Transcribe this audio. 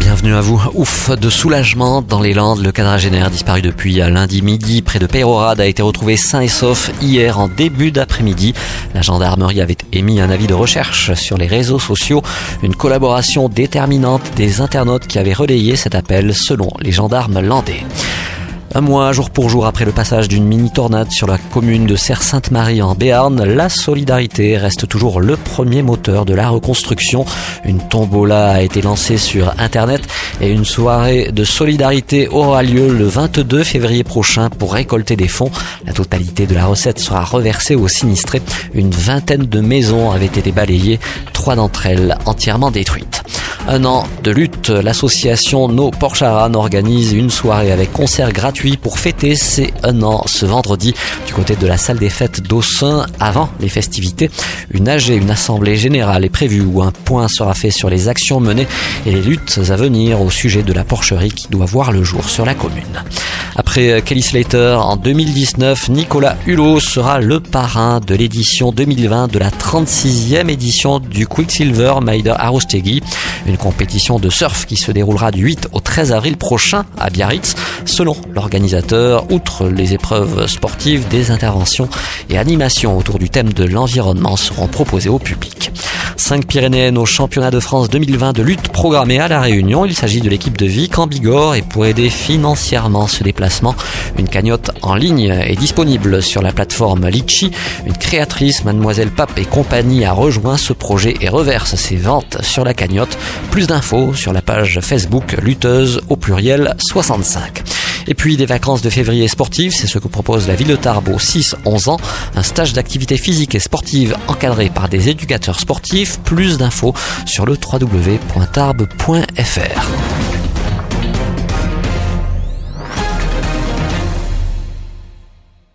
Bienvenue à vous. Ouf de soulagement dans les Landes. Le quadragénaire disparu depuis lundi midi près de Peyrorade a été retrouvé sain et sauf hier en début d'après-midi. La gendarmerie avait émis un avis de recherche sur les réseaux sociaux. Une collaboration déterminante des internautes qui avaient relayé cet appel selon les gendarmes landais. Un mois, jour pour jour après le passage d'une mini-tornade sur la commune de Serre-Sainte-Marie en Béarn, la solidarité reste toujours le premier moteur de la reconstruction. Une tombola a été lancée sur Internet et une soirée de solidarité aura lieu le 22 février prochain pour récolter des fonds. La totalité de la recette sera reversée aux sinistrés. Une vingtaine de maisons avaient été balayées, trois d'entre elles entièrement détruites. Un an de lutte, l'association No Porcharan organise une soirée avec concert gratuit pour fêter ces un an ce vendredi du côté de la salle des fêtes d'Aussin avant les festivités. Une AG, une assemblée générale est prévue où un point sera fait sur les actions menées et les luttes à venir au sujet de la porcherie qui doit voir le jour sur la commune. Après Kelly Slater en 2019, Nicolas Hulot sera le parrain de l'édition 2020 de la 36e édition du Quicksilver Maider Arostegui une compétition de surf qui se déroulera du 8 au 13 avril prochain à Biarritz. Selon l'organisateur, outre les épreuves sportives, des interventions et animations autour du thème de l'environnement seront proposées au public. 5 Pyrénéennes au championnat de France 2020 de lutte programmée à La Réunion. Il s'agit de l'équipe de Vic en Bigorre et pour aider financièrement ce déplacement, une cagnotte en ligne est disponible sur la plateforme Litchi. Une créatrice, Mademoiselle Pape et compagnie, a rejoint ce projet et reverse ses ventes sur la cagnotte. Plus d'infos sur la page Facebook Lutteuse au pluriel 65. Et puis des vacances de février sportives, c'est ce que propose la ville de Tarbes aux 6-11 ans, un stage d'activité physique et sportive encadré par des éducateurs sportifs. Plus d'infos sur le www.tarbes.fr.